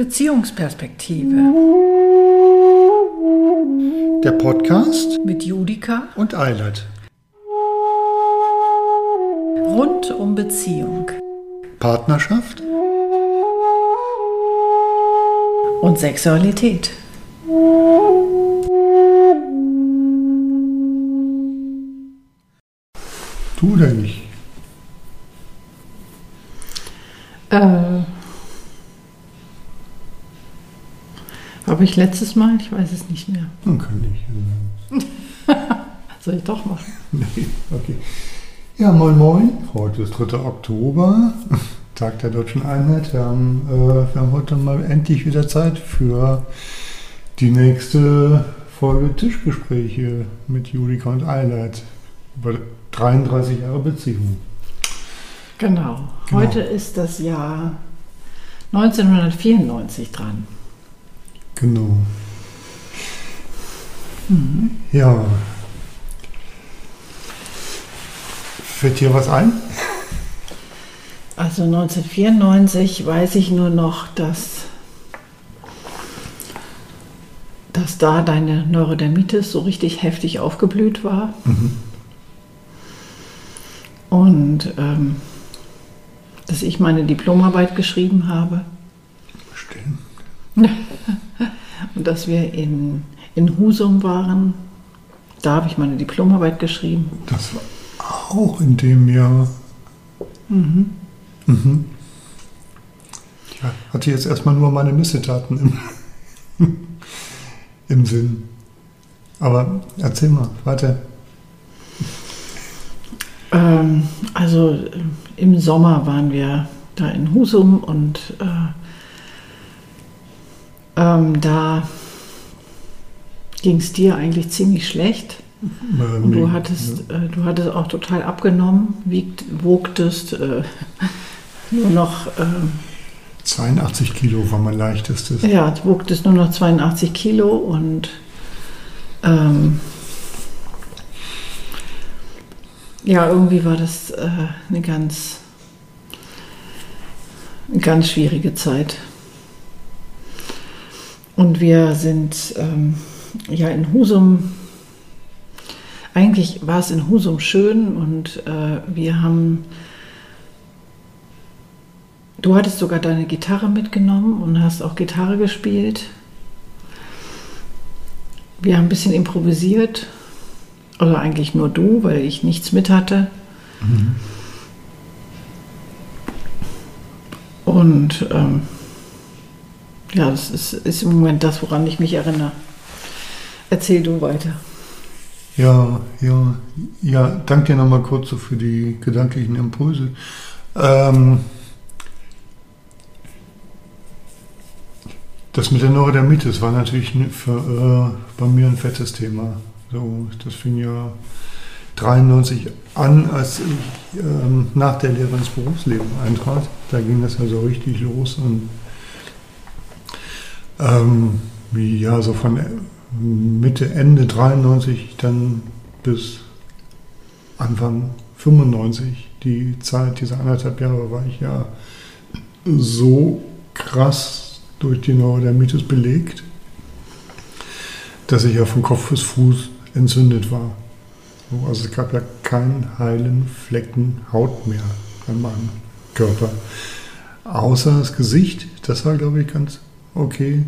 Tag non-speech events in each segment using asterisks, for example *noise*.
Beziehungsperspektive Der Podcast mit Judika und Eilert. rund um Beziehung Partnerschaft und Sexualität. Du oder ich? Äh, Habe ich letztes Mal? Ich weiß es nicht mehr. Man kann nicht. Soll ich doch machen? *laughs* Nee, okay. Ja, moin moin. Heute ist 3. Oktober, *laughs* Tag der Deutschen Einheit. Wir haben, äh, wir haben heute mal endlich wieder Zeit für die nächste Folge Tischgespräche mit Julika und Eilert über 33 Jahre Beziehung. Genau. Genau. Heute ist das Jahr 1994 dran. Genau. Ja. Fällt dir was ein? Also 1994 weiß ich nur noch, dass, dass da deine Neurodermitis so richtig heftig aufgeblüht war. Und ähm, dass ich meine Diplomarbeit geschrieben habe. Stimmt. *laughs* Dass wir in, in Husum waren. Da habe ich meine Diplomarbeit geschrieben. Das war auch in dem Jahr. Mhm. Ja, hatte jetzt erstmal nur meine Missetaten im, *laughs* im Sinn. Aber erzähl mal, weiter. Ähm, also äh, im Sommer waren wir da in Husum und äh, ähm, da ging es dir eigentlich ziemlich schlecht. Ähm, Und du hattest, äh, du hattest auch total abgenommen, wiegt, wogtest äh, *laughs* nur noch, ähm, 82 Kilo war mein leichtestes. ja, wogtest nur noch 82 Kilo und ähm, ja, irgendwie war das äh, eine ganz, eine ganz schwierige Zeit. Und wir sind ähm, ja in Husum, eigentlich war es in Husum schön und äh, wir haben, du hattest sogar deine Gitarre mitgenommen und hast auch Gitarre gespielt. Wir haben ein bisschen improvisiert, oder eigentlich nur du, weil ich nichts mit hatte. Und ähm, ja, das ist, ist im Moment das, woran ich mich erinnere. Erzähl du weiter. Ja, ja, ja, danke dir nochmal kurz so für die gedanklichen Impulse. Ähm, das mit der Neurodermitis war natürlich ne- für, äh, bei mir ein fettes Thema. So, das fing ja 93 an, als ich ähm, nach der Lehre ins Berufsleben eintrat. Da ging das ja so richtig los und ähm, ja so von Mitte, Ende 93 dann bis Anfang 95, die Zeit, diese anderthalb Jahre, war ich ja so krass durch die Neurodermitis belegt, dass ich ja von Kopf bis Fuß entzündet war. So, Also es gab ja keinen heilen Flecken Haut mehr an meinem Körper. Außer das Gesicht, das war, glaube ich, ganz okay.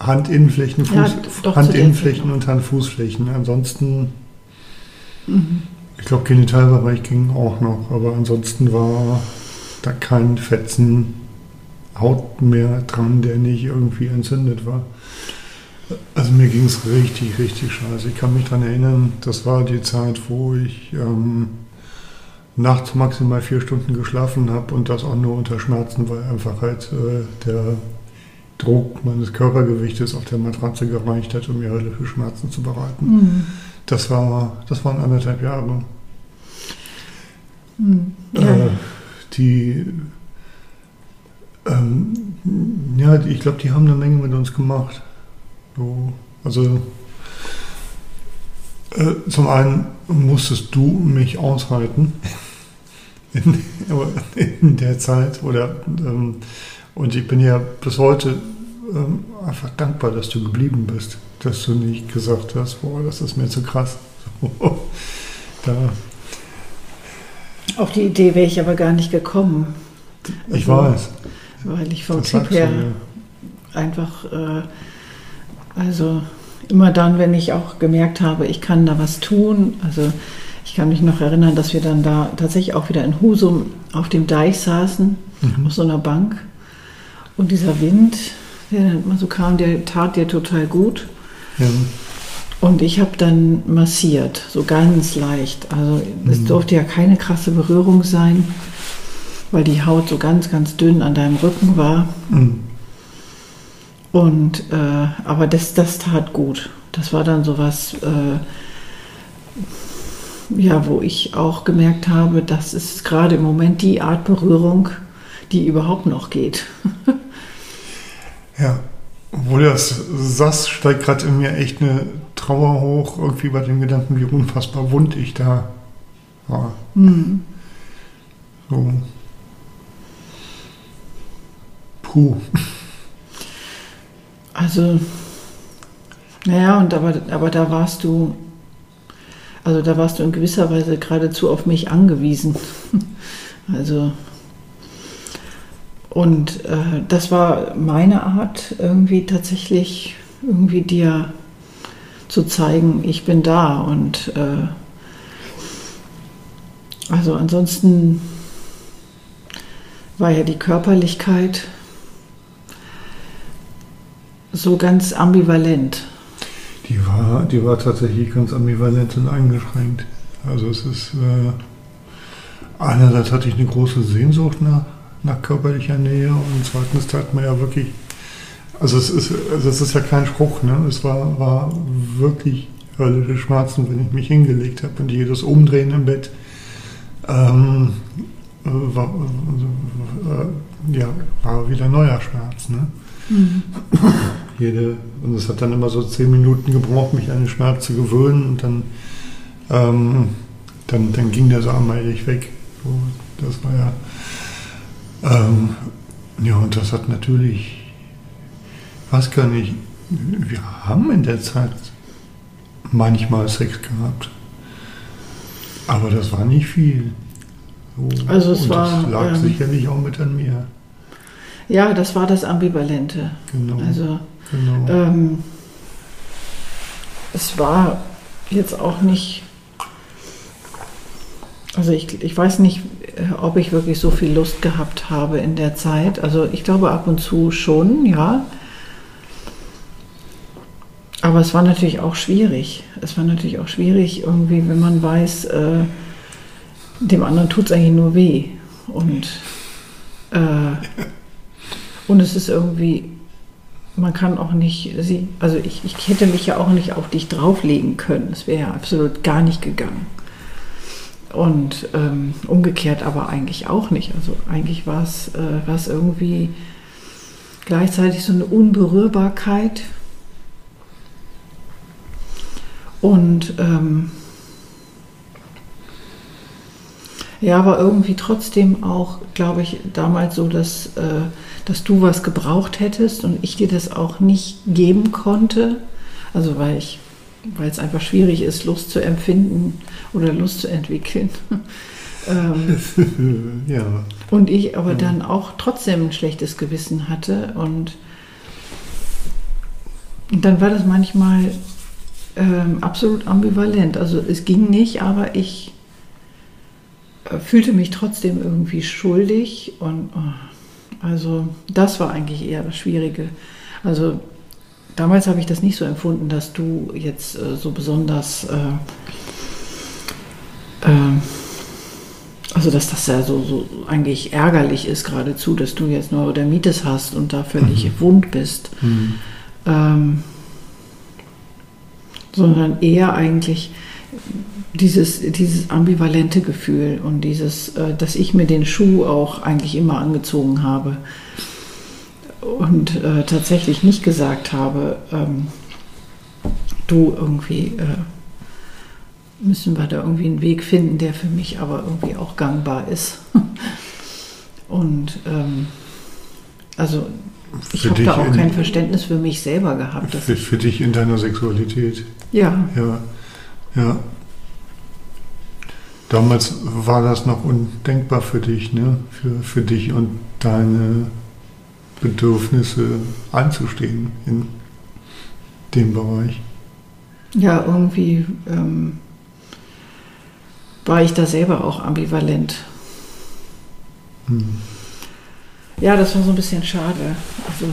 Handinnenflächen, Fuß, Ja, Handinnenflächen und Handfußflächen. Ansonsten, ich glaube, Genitalbereich ging auch noch, aber ansonsten war da kein Fetzen Haut mehr dran, der nicht irgendwie entzündet war. Also mir ging es richtig, richtig scheiße. Ich kann mich daran erinnern, das war die Zeit, wo ich ähm, nachts maximal vier Stunden geschlafen habe und das auch nur unter Schmerzen, weil einfach halt äh, der Druck meines Körpergewichtes auf der Matratze gereicht hat, um mir relative Schmerzen zu bereiten. Mhm. Das, war, das waren anderthalb Jahre. Mhm. Ja. Äh, die, ähm, ja, ich glaube, die haben eine Menge mit uns gemacht. So, also äh, zum einen musstest du mich aushalten *laughs* in, in der Zeit oder ähm, Und ich bin ja bis heute ähm, einfach dankbar, dass du geblieben bist. Dass du nicht gesagt hast, boah, das ist mir zu krass. *laughs* da, Auf die Idee wäre ich aber gar nicht gekommen. ich Also, weiß. Weil ich vom Das Typ her einfach, äh, also immer dann, wenn ich auch gemerkt habe, ich kann da was tun, also ich kann mich noch erinnern, dass wir dann da tatsächlich auch wieder in Husum auf dem Deich saßen, Mhm. auf so einer Bank und dieser Wind, der dann immer so kam, der tat dir total gut. Ja. Und ich habe dann massiert, so ganz leicht. Also es Mhm. durfte ja keine krasse Berührung sein, weil die Haut so ganz, ganz dünn an deinem Rücken war. Mhm. Und äh, aber das, das tat gut. Das war dann sowas, äh, ja, wo ich auch gemerkt habe, das ist gerade im Moment die Art Berührung, die überhaupt noch geht. Ja, obwohl das sagst, steigt gerade in mir echt eine Trauer hoch, irgendwie bei dem Gedanken, wie unfassbar wund ich da war. Hm. So. Puh. Also, naja, und aber, aber da warst du, also da warst du in gewisser Weise geradezu auf mich angewiesen. *laughs* Also, und äh, das war meine Art, irgendwie tatsächlich irgendwie dir zu zeigen, ich bin da. Und äh, also ansonsten war ja die Körperlichkeit so ganz ambivalent. Die war, die war tatsächlich ganz ambivalent und eingeschränkt. Also es ist, äh, einerseits hatte ich eine große Sehnsucht nach, nach körperlicher Nähe und zweitens tat mir ja wirklich, also es ist, also es ist ja kein Spruch, ne? es war, war wirklich höllische Schmerzen, wenn ich mich hingelegt habe und jedes Umdrehen im Bett ähm, äh, war, äh, ja, war wieder neuer Schmerz. Ne? Jede, und es hat dann immer so zehn Minuten gebraucht, mich an den Schmerz zu gewöhnen und dann, ähm, dann, dann ging der so allmählich weg. So, das war ja, ähm, ja, und das hat natürlich, ich weiß gar nicht, wir haben in der Zeit manchmal Sex gehabt, aber das war nicht viel. So, Also es und war, das lag ähm, sicherlich auch mit an mir. Ja, das war das Ambivalente. Genau. Also genau. ähm, es war jetzt auch nicht, also ich, ich weiß nicht, äh, ob ich wirklich so viel Lust gehabt habe in der Zeit. Also ich glaube ab und zu schon, ja. Aber es war natürlich auch schwierig. Es war natürlich auch schwierig, irgendwie, wenn man weiß, äh, dem anderen tut es eigentlich nur weh. Und, äh, *laughs* und es ist irgendwie, man kann auch nicht, sie, also ich, ich hätte mich ja auch nicht auf dich drauflegen können. Es wäre ja absolut gar nicht gegangen. Und ähm, umgekehrt aber eigentlich auch nicht. Also eigentlich war es äh, war irgendwie gleichzeitig so eine Unberührbarkeit. Und ähm, ja, aber irgendwie trotzdem auch, glaube ich, damals so, dass, äh, dass du was gebraucht hättest und ich dir das auch nicht geben konnte. Also weil ich, weil es einfach schwierig ist, Lust zu empfinden oder Lust zu entwickeln. *laughs* ähm, *laughs* ja. und ich aber Ja. dann auch trotzdem ein schlechtes Gewissen hatte und, und dann war das manchmal ähm, absolut ambivalent. Also es ging nicht, aber ich äh, fühlte mich trotzdem irgendwie schuldig und oh, also das war eigentlich eher das Schwierige. Also damals habe ich das nicht so empfunden, dass du jetzt äh, so besonders äh, ähm, also dass das ja so, so eigentlich ärgerlich ist geradezu, dass du jetzt Neurodermitis hast und da völlig Mhm. wund bist. Hm. Ähm, sondern eher eigentlich dieses, dieses ambivalente Gefühl und dieses, äh, dass ich mir den Schuh auch eigentlich immer angezogen habe und äh, tatsächlich nicht gesagt habe, ähm, du irgendwie äh, müssen wir da irgendwie einen Weg finden, der für mich aber irgendwie auch gangbar ist. *laughs* und ähm, Also ich habe da auch in- kein Verständnis für mich selber gehabt. Für, für dich in deiner Sexualität. ja, Ja, ja. Damals war das noch undenkbar für dich, ne? Für, für dich und deine Bedürfnisse einzustehen in dem Bereich. ja, irgendwie ähm, war ich da selber auch ambivalent. Hm. Ja, das war so ein bisschen schade. Also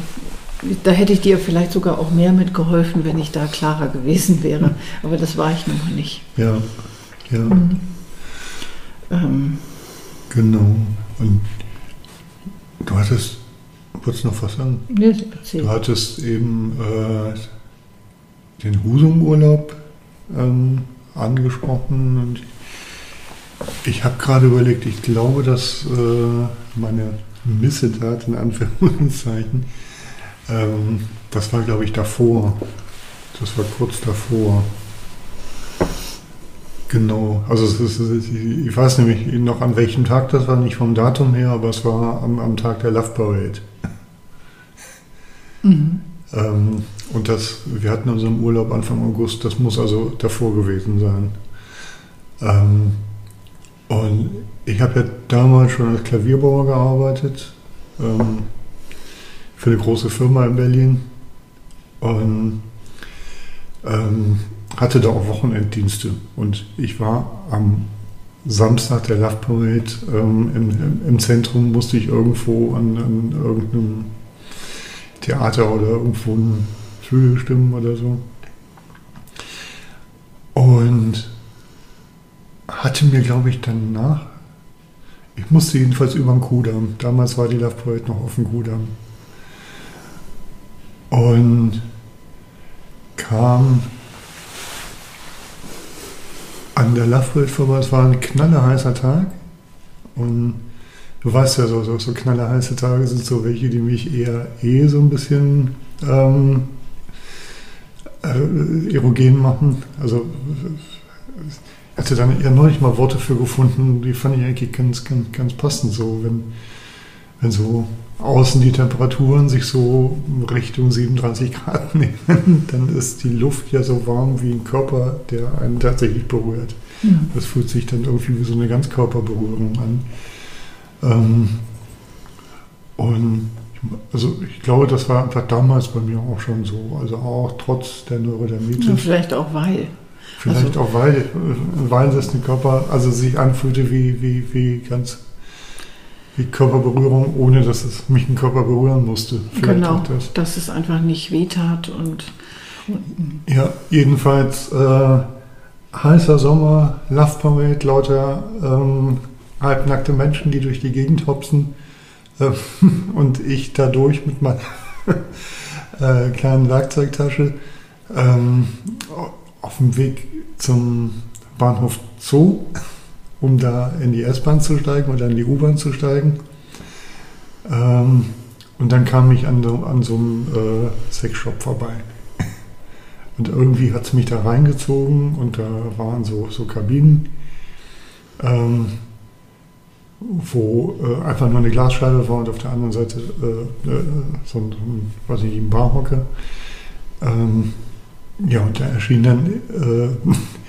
da hätte ich dir vielleicht sogar auch mehr mitgeholfen, wenn ich da klarer gewesen wäre. Aber das war ich nun mal nicht. Ja, ja, Ähm, genau. Und du hattest, wolltest noch was sagen? erzähl. Du hattest eben äh, den Husum-Urlaub ähm, angesprochen und ich habe gerade überlegt, ich glaube, dass äh, meine Missetat in Anführungszeichen, ähm, das war glaube ich davor. Das war kurz davor. Genau, also ist, ich weiß nämlich noch an welchem Tag das war, nicht vom Datum her, aber es war am, am Tag der Love Parade. Mhm. Ähm, und das, wir hatten unseren Urlaub Anfang August, das muss also davor gewesen sein. Ähm, und ich habe ja damals schon als Klavierbauer gearbeitet, ähm, für eine große Firma in Berlin. Und ähm, hatte da auch Wochenenddienste. Und ich war am Samstag der Love Parade ähm, im, im, Zentrum, musste ich irgendwo an, an irgendeinem Theater oder irgendwo ein Flügel stimmen oder so. Und hatte mir, glaube ich, danach, ich musste jedenfalls über den Kudamm. Damals war die Love Parade noch auf dem Kudamm. Und kam an der vorbei. Es war ein knallerheißer Tag. Und du weißt ja, so, so, so knallerheiße Tage sind so welche, die mich eher eh so ein bisschen ähm, äh, erogen machen. Also ich hatte dann ja neulich mal Worte für gefunden, die fand ich eigentlich ganz, ganz, ganz passend. So, wenn, wenn so außen die Temperaturen sich so Richtung 37 Grad *laughs* nehmen, dann ist die Luft ja so warm wie ein Körper, der einen tatsächlich berührt. Ja. Das fühlt sich dann irgendwie wie so eine Ganzkörperberührung an. Ähm, und ich- also ich glaube, das war einfach damals bei mir auch schon so. Also auch trotz der Ja, Neurodermitis. vielleicht auch weil. Vielleicht also- auch weil, weil das eine Körper, also sich anfühlte wie, wie, wie ganz wie Körperberührung, ohne dass es mich ein Körper berühren musste. Vielleicht genau, das. dass es einfach nicht wehtat und, und Ja, jedenfalls äh, heißer Sommer, Love Parade, lauter ähm, halbnackte Menschen, die durch die Gegend hopsen äh, *laughs* und ich dadurch mit meiner *laughs* äh, kleinen Werkzeugtasche ähm, auf dem Weg zum Bahnhof Zoo, um da in die S-Bahn zu steigen oder in die U-Bahn zu steigen. Ähm, und dann kam ich an so, an so einem äh, Sexshop vorbei. Und irgendwie hat es mich da reingezogen und da waren so, so Kabinen, ähm, wo äh, einfach nur eine Glasscheibe war und auf der anderen Seite äh, äh, so ein, weiß nicht, ein Barhocker. Ähm, ja, und da erschien dann, äh, *laughs*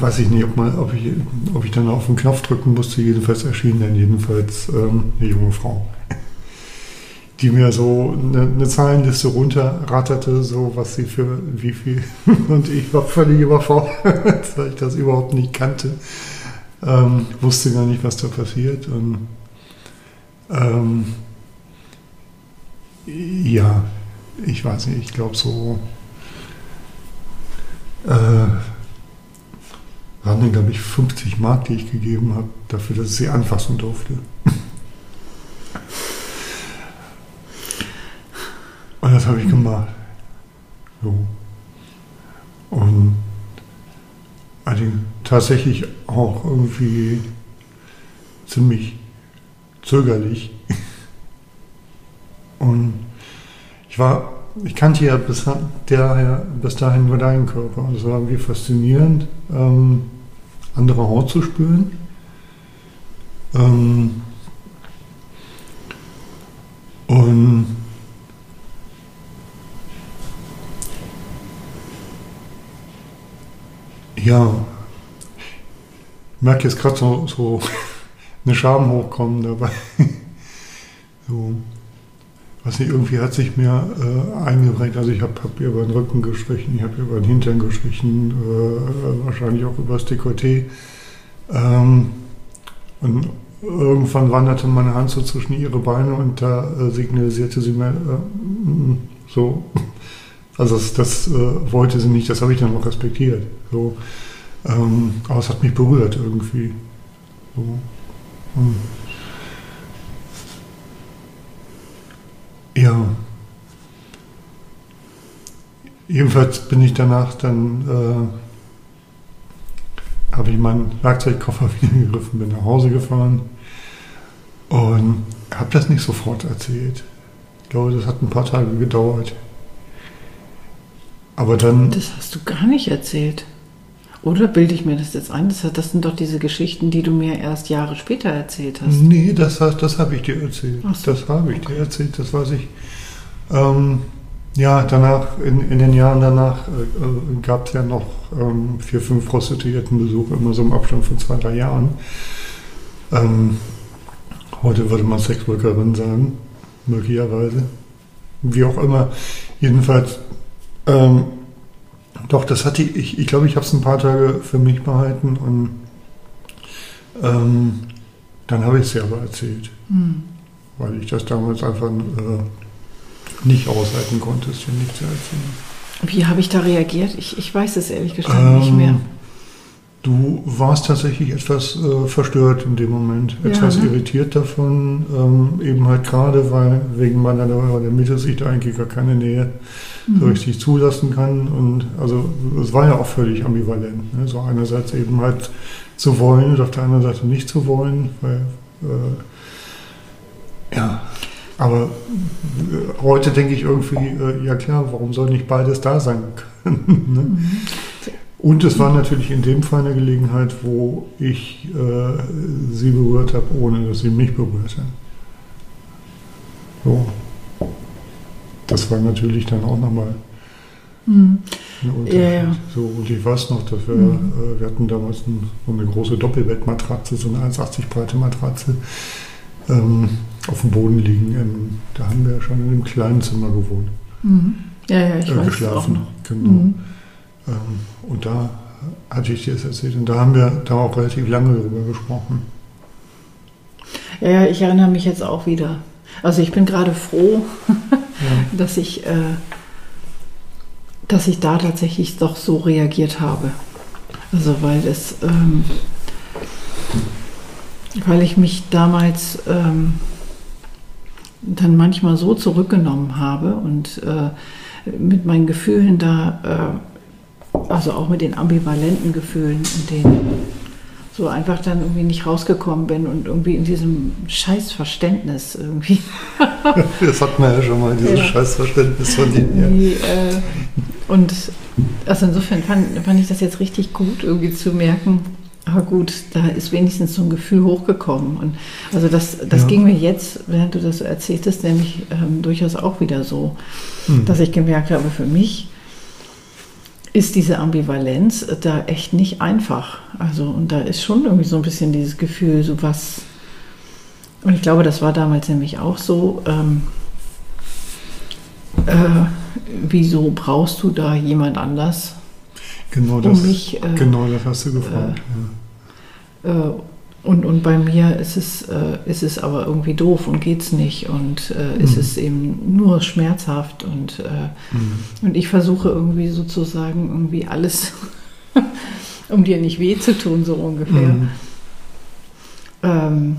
weiß ich nicht, ob, man, ob, ich, ob ich dann auf den Knopf drücken musste, jedenfalls erschien dann jedenfalls ähm, eine junge Frau die mir so eine, eine Zahlenliste runterratterte, so was sie für wie viel. *laughs* Und ich war völlig überfordert, *laughs* weil ich das überhaupt nicht kannte. Ähm, wusste gar nicht, was da passiert. Und ähm, ja, ich weiß nicht, ich glaube so. Äh, waren dann, glaube ich, 50 Mark, die ich gegeben habe, dafür, dass ich sie anfassen durfte. *laughs* Und das habe ich gemacht. So. Und also tatsächlich auch irgendwie ziemlich zögerlich. *laughs* Und ich war, ich kannte ja bis daher, bis dahin nur deinen Körper. Und es war irgendwie faszinierend, ähm, andere Haut zu spüren. Ähm, Und ja, ich merke jetzt gerade so, so *laughs* eine Scham hochkommen dabei. *laughs* so, was nicht, irgendwie hat sich mir äh, eingeprägt. Also ich habe hab über den Rücken gestrichen, ich habe über den Hintern gestrichen, äh, wahrscheinlich auch über das Dekolleté. Ähm, und irgendwann wanderte meine Hand so zwischen ihre Beine und da äh, signalisierte sie mir äh, so, also das, das äh, wollte sie nicht, das habe ich dann auch respektiert. So, ähm, aber es hat mich berührt irgendwie. So. Und ja. Jedenfalls bin ich danach dann, äh, habe ich meinen Werkzeugkoffer *laughs* wieder gegriffen, bin nach Hause gefahren und habe das nicht sofort erzählt. Ich glaube, das hat ein paar Tage gedauert. Aber dann. Das hast du gar nicht erzählt. Oder bilde ich mir das jetzt ein? Das, das sind doch diese Geschichten, die du mir erst Jahre später erzählt hast. Nee, das, das habe ich dir erzählt. So, das habe ich dir erzählt, das weiß ich. Ähm, ja, danach, in, in, den Jahren danach, äh, äh gab es ja noch ähm, vier, fünf Prostituiertenbesuche, immer so im Abstand von zwei, drei Jahren. Ähm, heute würde man Sexworkerin sagen, möglicherweise. Wie auch immer. Jedenfalls ähm, doch, das hatte ich, ich, ich glaube, ich habe es ein paar Tage für mich behalten und ähm, dann habe ich es ja aber erzählt. Mhm. Weil ich das damals einfach äh, nicht aushalten konnte, es dir nicht zu erzählen. Wie habe ich da reagiert? Ich, ich weiß es ehrlich gestanden ähm, nicht mehr. Du warst tatsächlich etwas äh, verstört in dem Moment, etwas ja, ne? irritiert davon, ähm, eben halt gerade, weil wegen meiner der Mitte sich da eigentlich gar keine Nähe mhm. so richtig zulassen kann. Und also es war ja auch völlig ambivalent. Ne? So einerseits eben halt zu wollen und auf der anderen Seite nicht zu wollen, weil äh, ja, aber äh, heute denke ich irgendwie, äh, ja klar, warum soll nicht beides da sein können? *laughs* ne? mhm. Und es war natürlich in dem Fall eine Gelegenheit, wo ich äh, sie berührt habe, ohne dass sie mich berührte. So. Das war natürlich dann auch nochmal mhm. ein Unterschied. Ja, ja. So, und ich weiß noch, dass wir, mhm. äh, wir hatten damals ein, so eine große Doppelbettmatratze, so eine 1,80 breite Matratze, ähm, auf dem Boden liegen. In, da haben wir schon in einem kleinen Zimmer gewohnt. Mhm. Ja, ja, ich äh, weiß geschlafen. auch noch. Genau. Ähm, und da hatte ich dir das erzählt und da haben wir da auch relativ lange drüber gesprochen. Ja, ich erinnere mich jetzt auch wieder. Also ich bin gerade froh, *laughs* ja. *laughs* dass ich, äh, dass ich da tatsächlich doch so reagiert habe. Also weil es, ähm, weil ich mich damals ähm, dann manchmal so zurückgenommen habe und äh, mit meinen Gefühlen da äh, also auch mit den ambivalenten Gefühlen und den so einfach dann irgendwie nicht rausgekommen bin und irgendwie in diesem Scheißverständnis irgendwie. *laughs* das hat man ja schon mal, dieses ja. Scheißverständnis von denen. Ja. Äh, und also insofern fand, fand ich das jetzt richtig gut, irgendwie zu merken, aber gut, da ist wenigstens so ein Gefühl hochgekommen. Und also das, das ja. ging mir jetzt, während du das so erzähltest, nämlich ähm, durchaus auch wieder so, mhm. dass ich gemerkt habe, für mich ist diese Ambivalenz da echt nicht einfach. Also, und da ist schon irgendwie so ein bisschen dieses Gefühl, so was. Und ich glaube, das war damals nämlich auch so. Ähm, äh, wieso brauchst du da jemand anders? Genau das, um mich, äh, genau das hast du gefragt. Äh, ja. Und, und bei mir ist es, äh, ist es aber irgendwie doof und geht's nicht und äh, mhm. ist es eben nur schmerzhaft und, äh, mhm. und ich versuche irgendwie sozusagen irgendwie alles, *laughs* um dir nicht weh zu tun, so ungefähr. Mhm. Ähm,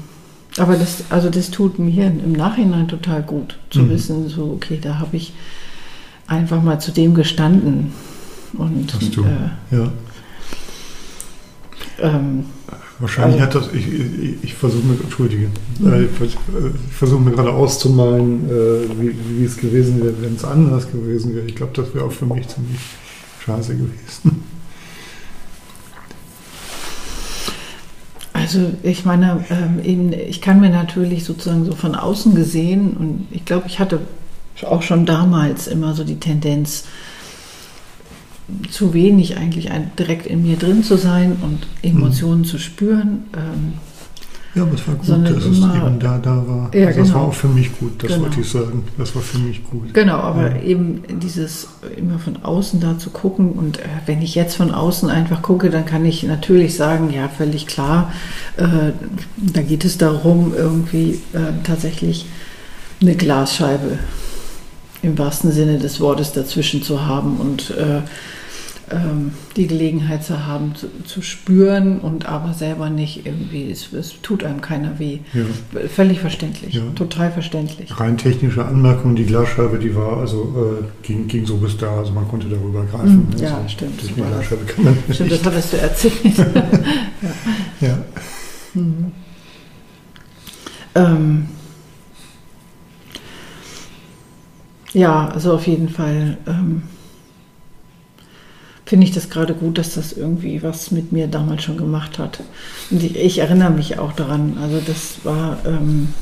aber das, also das tut mir im Nachhinein total gut, zu mhm. wissen, so, okay, da habe ich einfach mal zu dem gestanden. Und, Hast du, äh, ja. Ähm, Wahrscheinlich also, hat das, ich, ich, ich versuche mir, entschuldige, mhm. Äh, ich, ich versuche mir gerade auszumalen, äh, wie, wie es gewesen wäre, wenn es anders gewesen wäre. Ich glaube, das wäre auch für mich ziemlich scheiße gewesen. Also Also ich meine, ähm, eben, ich kann mir natürlich sozusagen so von außen gesehen und ich glaube, ich hatte auch schon damals immer so die Tendenz, zu wenig eigentlich ein, direkt in mir drin zu sein und Emotionen mhm. zu spüren. Ähm, ja, aber es war gut, dass es eben da, da war. Ja, also genau. Das war auch für mich gut, das Genau. wollte ich sagen. Das war für mich gut. Genau, aber Ja. eben dieses immer von außen da zu gucken und äh, wenn ich jetzt von außen einfach gucke, dann kann ich natürlich sagen, ja, völlig klar, äh, da geht es darum, irgendwie äh, tatsächlich eine Glasscheibe im wahrsten Sinne des Wortes dazwischen zu haben und äh, ähm, die Gelegenheit zu haben, zu, zu spüren und aber selber nicht irgendwie, es, es tut einem keiner weh. Ja. Völlig verständlich, Ja. total verständlich. Rein technische Anmerkung, die Glasscheibe, die war also äh, ging, ging so bis da, also man konnte darüber greifen. Mhm, ja, also, stimmt, das. Glasscheibe kann man Stimmt, nicht. das hattest du erzählt. *laughs* Ja. *laughs* Mhm. Ähm, ja, also auf jeden Fall ähm, finde ich das gerade gut, dass das irgendwie was mit mir damals schon gemacht hat. Und ich, ich erinnere mich auch daran. Also das war, ähm,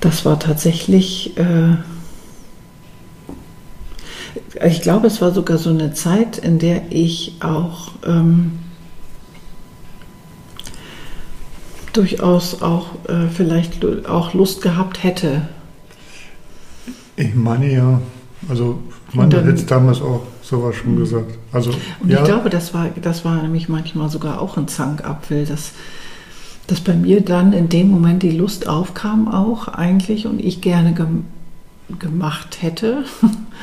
das war tatsächlich, äh, ich glaube, es war sogar so eine Zeit, in der ich auch ähm, durchaus auch äh, vielleicht auch Lust gehabt hätte. Ich meine ja, also man hat jetzt damals auch sowas schon gesagt. Also Und ja, ich glaube, das war, das war nämlich manchmal sogar auch ein Zankapfel, dass, dass bei mir dann in dem Moment die Lust aufkam auch eigentlich und ich gerne gem gemacht hätte,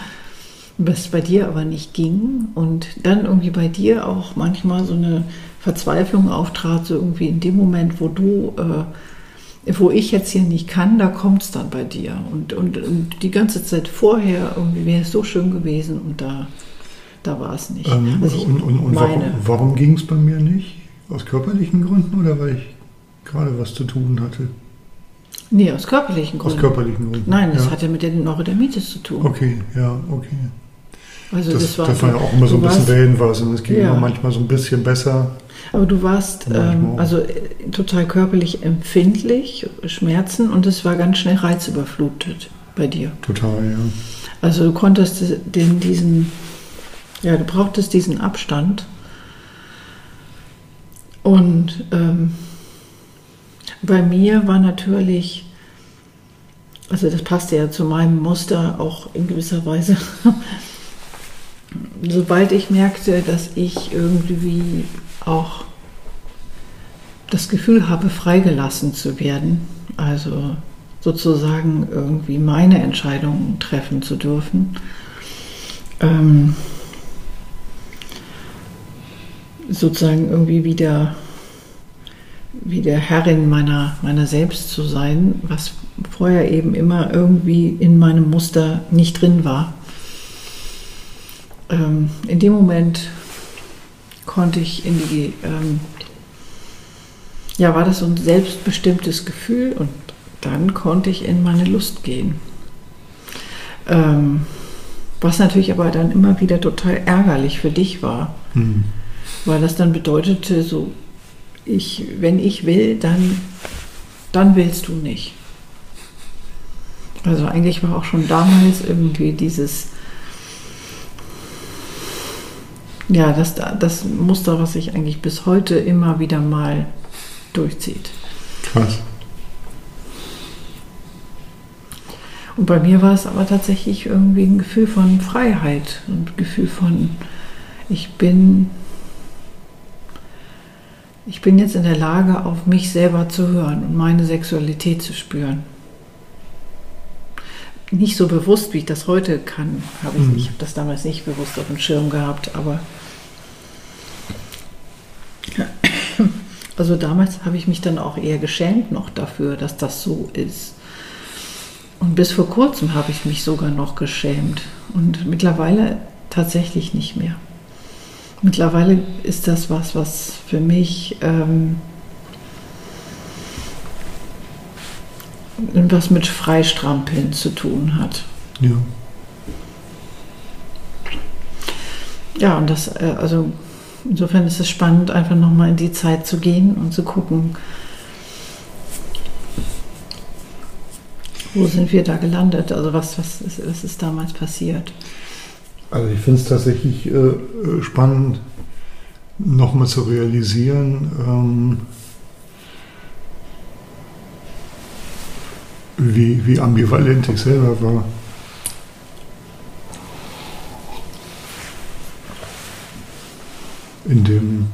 *laughs* was bei dir aber nicht ging und dann irgendwie bei dir auch manchmal so eine Verzweiflung auftrat, so irgendwie in dem Moment, wo du, äh, wo ich jetzt hier nicht kann, da kommt es dann bei dir und, und, und die ganze Zeit vorher irgendwie wäre es so schön gewesen und da, da war es nicht. ähm, Also und, und, warum, warum ging es bei mir nicht? Aus körperlichen Gründen oder weil ich gerade was zu tun hatte? Nee, aus körperlichen Aus Gründen. körperlichen Gründen. Nein, das ja. hat ja mit der Neurodermitis zu tun. Okay, ja, okay. Also Das, das, war, das war ja auch immer so ein bisschen Wellenweise. Es ging Ja. immer manchmal so ein bisschen besser. Aber du warst ähm, also äh, total körperlich empfindlich, Schmerzen und es war ganz schnell reizüberflutet bei dir. Total, ja. Also du konntest den, diesen, ja, du brauchtest diesen Abstand. Und ähm, bei mir war natürlich, also das passte ja zu meinem Muster auch in gewisser Weise. *laughs* Sobald ich merkte, dass ich irgendwie auch das Gefühl habe, freigelassen zu werden, also sozusagen irgendwie meine Entscheidungen treffen zu dürfen, ähm, sozusagen irgendwie wieder, wieder Herrin meiner, meiner selbst zu sein, was vorher eben immer irgendwie in meinem Muster nicht drin war. Ähm, in dem Moment konnte ich in die, ähm, ja, war das so ein selbstbestimmtes Gefühl und dann konnte ich in meine Lust gehen. Ähm, was natürlich aber dann immer wieder total ärgerlich für dich war, Hm. weil das dann bedeutete, so, ich, wenn ich will, dann, dann willst du nicht. Also eigentlich war auch schon damals irgendwie dieses, ja, das, das Muster, was sich eigentlich bis heute immer wieder mal durchzieht. Krass. Und bei mir war es aber tatsächlich irgendwie ein Gefühl von Freiheit und ein Gefühl von, ich bin, ich bin jetzt in der Lage, auf mich selber zu hören und meine Sexualität zu spüren. Nicht so bewusst, wie ich das heute kann, habe ich, Mhm. ich habe das damals nicht bewusst auf dem Schirm gehabt, aber *coughs* also damals habe ich mich dann auch eher geschämt noch dafür, dass das so ist. Und bis vor kurzem habe ich mich sogar noch geschämt. Und mittlerweile tatsächlich nicht mehr. Mittlerweile ist das was, was für mich ähm, was mit Freistrampeln zu tun hat. Ja. Ja, und das, äh, also insofern ist es spannend, einfach nochmal in die Zeit zu gehen und zu gucken, wo sind wir da gelandet? Also was, was, ist, was ist damals passiert? Also ich finde es tatsächlich äh, spannend, nochmal zu realisieren, ähm, wie, wie ambivalent ich selber war. In dem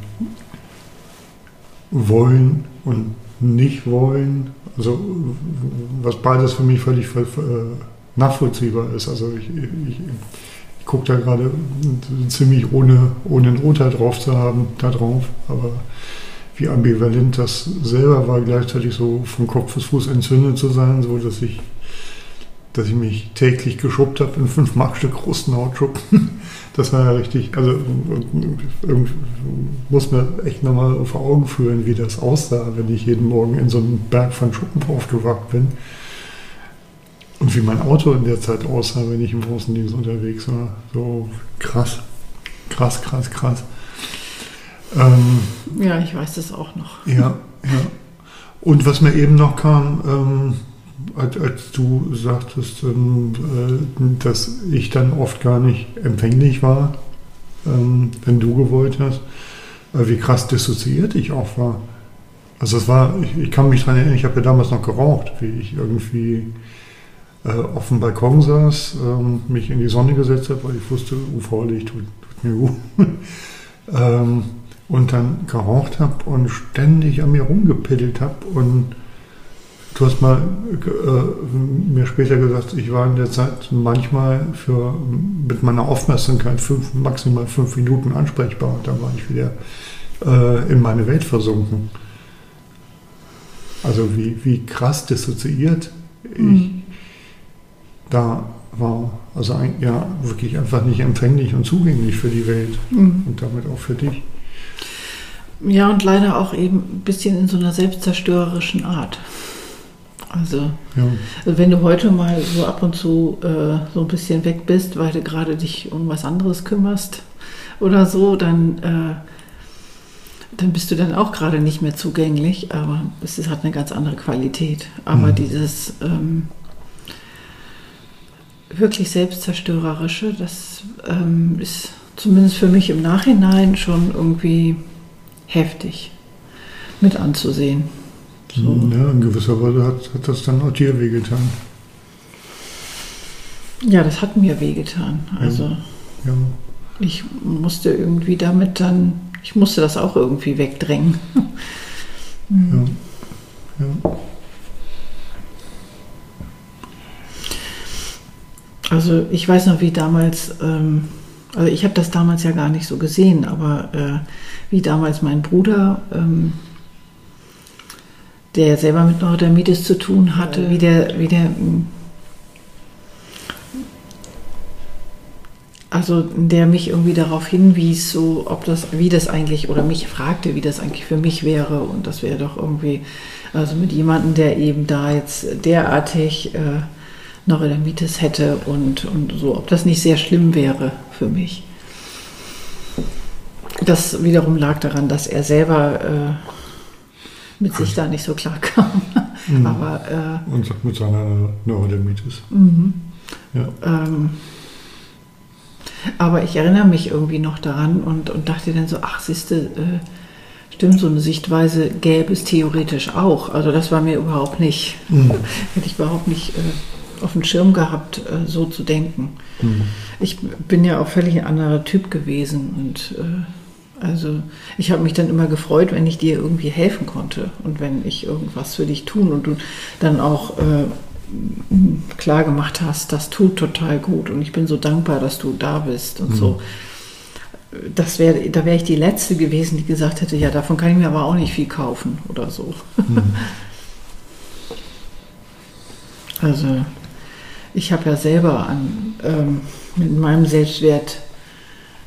Wollen und Nicht-Wollen, also was beides für mich völlig äh, nachvollziehbar ist. Also ich, ich, ich gucke da gerade ziemlich ohne, ohne ein Urteil drauf zu haben, da drauf, aber wie ambivalent das selber war, gleichzeitig so vom Kopf bis Fuß entzündet zu sein, so dass ich, dass ich mich täglich geschubbt habe in fünf Mark Stück großen Hautschuppen. Das war ja richtig, also muss mir echt nochmal vor Augen führen, wie das aussah, wenn ich jeden Morgen in so einen Berg von Schuppen aufgewacht bin. Und wie mein Auto in der Zeit aussah, wenn ich im Außendienst unterwegs war. So krass, krass, krass, krass. Ähm, ja, ich weiß das auch noch. Ja, ja. Und was mir eben noch kam, ähm, als, du sagtest, ähm, äh, dass ich dann oft gar nicht empfänglich war, ähm, wenn du gewollt hast, äh, wie krass dissoziiert ich auch war. Also es war, ich, kann mich daran erinnern, ich habe ja damals noch geraucht, wie ich irgendwie äh, auf dem Balkon saß, ähm, mich in die Sonne gesetzt habe, weil ich wusste, UV-Licht tut, tut, mir gut. *laughs* und dann geraucht habe und ständig an mir rumgepiddelt habe. Und du hast mal äh, mir später gesagt, ich war in der Zeit manchmal für, mit meiner Aufmerksamkeit fünf, maximal fünf Minuten ansprechbar. Und dann war ich wieder äh, in meine Welt versunken. Also wie, wie krass dissoziiert mhm. ich da war. Also ein, ja, wirklich einfach nicht empfänglich und zugänglich für die Welt mhm. und damit auch für dich. Ja, und leider auch eben ein bisschen in so einer selbstzerstörerischen Art. Also, ja. also wenn du heute mal so ab und zu äh, so ein bisschen weg bist, weil du gerade dich um was anderes kümmerst oder so, dann, äh, dann bist du dann auch gerade nicht mehr zugänglich, aber es hat eine ganz andere Qualität. Aber mhm. dieses ähm, wirklich selbstzerstörerische, das ähm, ist zumindest für mich im Nachhinein schon irgendwie heftig mit anzusehen. So. Ja, in gewisser Weise hat, hat das dann auch dir wehgetan. Ja, das hat mir wehgetan. Also ja. Ja. ich musste irgendwie damit dann, ich musste das auch irgendwie wegdrängen. mhm. *laughs* ja. ja. Also ich weiß noch, wie damals, ähm, also ich habe das damals ja gar nicht so gesehen, aber äh, wie damals mein Bruder, ähm, der selber mit Neurodermitis zu tun hatte, ja. wie der, wie der hm, also der mich irgendwie darauf hinwies, so ob das, wie das eigentlich, oder mich fragte, wie das eigentlich für mich wäre. Und das wäre doch irgendwie, also mit jemandem, der eben da jetzt derartig äh, Neurodermitis hätte und, und so, ob das nicht sehr schlimm wäre für mich. Das wiederum lag daran, dass er selber äh, mit sich da nicht so klar kam. Mhm. Aber, äh, und mit seiner Neurodermitis. Mhm. Ja. Ähm, aber ich erinnere mich irgendwie noch daran und, und dachte dann so, ach, siehste, äh, stimmt, so eine Sichtweise gäbe es theoretisch auch. Also das war mir überhaupt nicht, mhm. *laughs* hätte ich überhaupt nicht äh, auf dem Schirm gehabt, äh, so zu denken. Mhm. Ich bin ja auch völlig ein anderer Typ gewesen und äh, also ich habe mich dann immer gefreut, wenn ich dir irgendwie helfen konnte und wenn ich irgendwas für dich tun und du dann auch äh, klar gemacht hast, das tut total gut und ich bin so dankbar, dass du da bist und mhm. so. Das wär, da wäre ich die Letzte gewesen, die gesagt hätte, ja, davon kann ich mir aber auch nicht viel kaufen oder so. Mhm. *laughs* Also ich habe ja selber an, ähm, mit meinem Selbstwert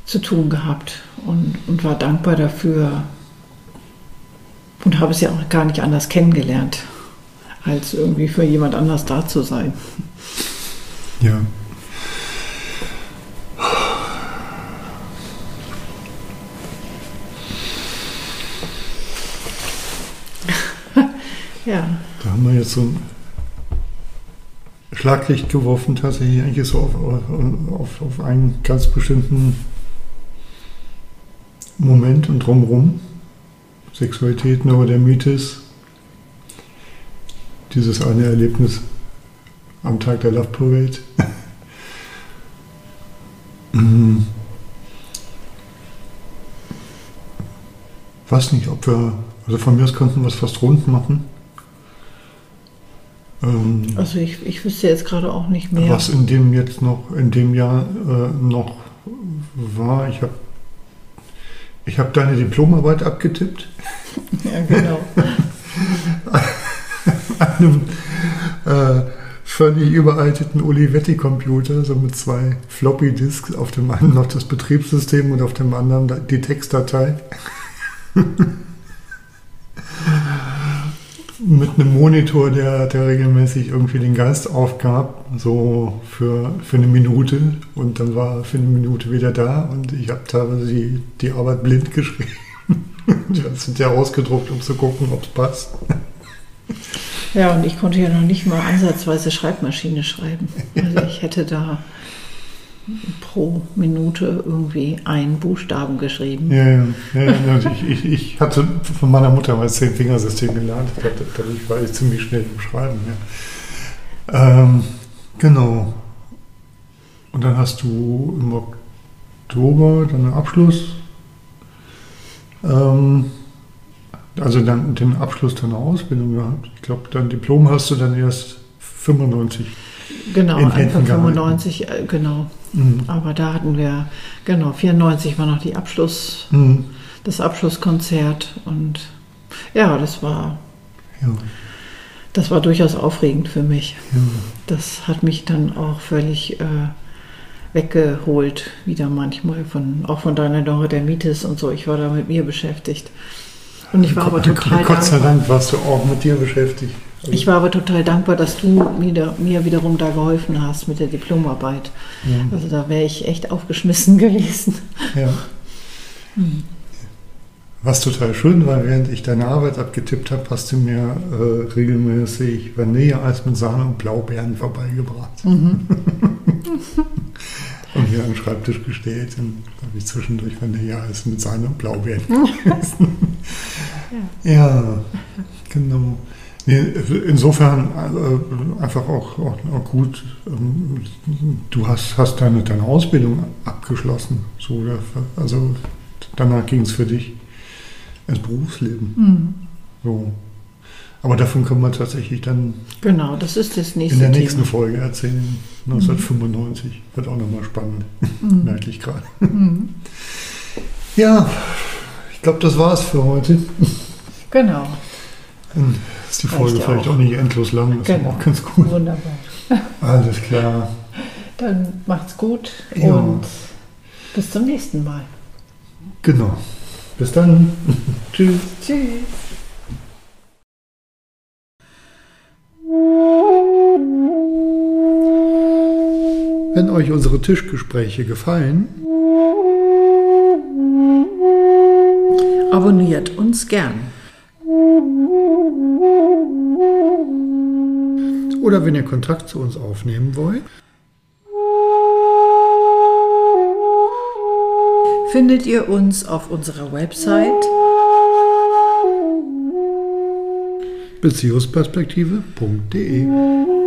zu tun gehabt und, und war dankbar dafür und habe es ja auch gar nicht anders kennengelernt, als irgendwie für jemand anders da zu sein. Ja. ja. Da haben wir jetzt so ein Schlaglicht geworfen, tatsächlich eigentlich so auf, auf, auf einen ganz bestimmten Moment und drumherum. Sexualität, Neurodermitis. Dieses eine Erlebnis am Tag der Love Parade. *laughs* Mhm. Weiß nicht, ob wir, also von mir aus könnten wir es fast rund machen. Ähm, Also ich, ich wüsste jetzt gerade auch nicht mehr. was in dem jetzt noch, in dem Jahr äh, noch war. Ich habe ich hab deine Diplomarbeit abgetippt. *laughs* Ja, genau. *laughs* einem äh, völlig überalteten Olivetti-Computer, so mit zwei Floppy-Disks, auf dem einen noch das Betriebssystem und auf dem anderen die Textdatei. *laughs* mit einem Monitor, der, der regelmäßig irgendwie den Geist aufgab, so für, für eine Minute und dann war er für eine Minute wieder da und ich habe teilweise die, die Arbeit blind geschrieben. *laughs* Die sind ja ausgedruckt, um zu gucken, ob es passt. Ja, und ich konnte ja noch nicht mal ansatzweise Schreibmaschine schreiben. Also ich hätte da pro Minute irgendwie einen Buchstaben geschrieben. Ja, ja, ja, ja. Also ich, ich, ich hatte von meiner Mutter mal das Zehn-Fingersystem gelernt. Dadurch war ich ziemlich schnell im Schreiben. Ja. Ähm, genau. Und dann hast du im Oktober deinen Abschluss. Ähm, also dann den Abschluss deiner Ausbildung gehabt. Ich glaube, dein Diplom hast du dann erst 95. Genau, In Händen gehalten. 95, äh, genau. Mhm. Aber da hatten wir, genau, 94 war noch die Abschluss, Mhm. das Abschlusskonzert und ja, das war, Ja, das war durchaus aufregend für mich. ja. Das hat mich dann auch völlig äh, weggeholt, wieder manchmal von, auch von deiner Neurodermitis und so. Ich war da mit mir beschäftigt. Und ich war aber total Gott sei. Dank warst du auch mit dir beschäftigt. Also, Ich war aber total dankbar, dass du mir, mir wiederum da geholfen hast mit der Diplomarbeit. ja. Also da wäre ich echt aufgeschmissen *laughs* gewesen. Ja. Was total schön war, während ich deine Arbeit abgetippt habe, hast du mir äh, regelmäßig Vanilleeis mit Sahne und Blaubeeren vorbeigebracht. *laughs* Und hier am Schreibtisch gestellt und habe ich zwischendurch Vanilleeis mit Sahne und Blaubeeren *laughs* gegessen. ja, genau. Insofern äh, einfach auch, auch, auch gut, ähm, du hast, hast deine, deine Ausbildung abgeschlossen. So, also danach ging es für dich ins Berufsleben. So. Aber davon können wir tatsächlich dann Genau, das ist das nächste in der Thema. nächsten Folge erzählen. 1995 wird auch nochmal spannend, merke ich gerade. Ja, ich glaube, das war's für heute. Genau, Dann ist die Folge ja vielleicht auch. auch nicht endlos lang, das ist Genau. auch ganz gut. wunderbar. Alles klar. *laughs* Dann macht's gut Ja. und bis zum nächsten Mal. Genau. Bis dann. *laughs* Tschüss. Tschüss. Wenn euch unsere Tischgespräche gefallen, Abonniert uns gern. Oder wenn ihr Kontakt zu uns aufnehmen wollt, Findet ihr uns auf unserer Website beziehungsperspektive.de.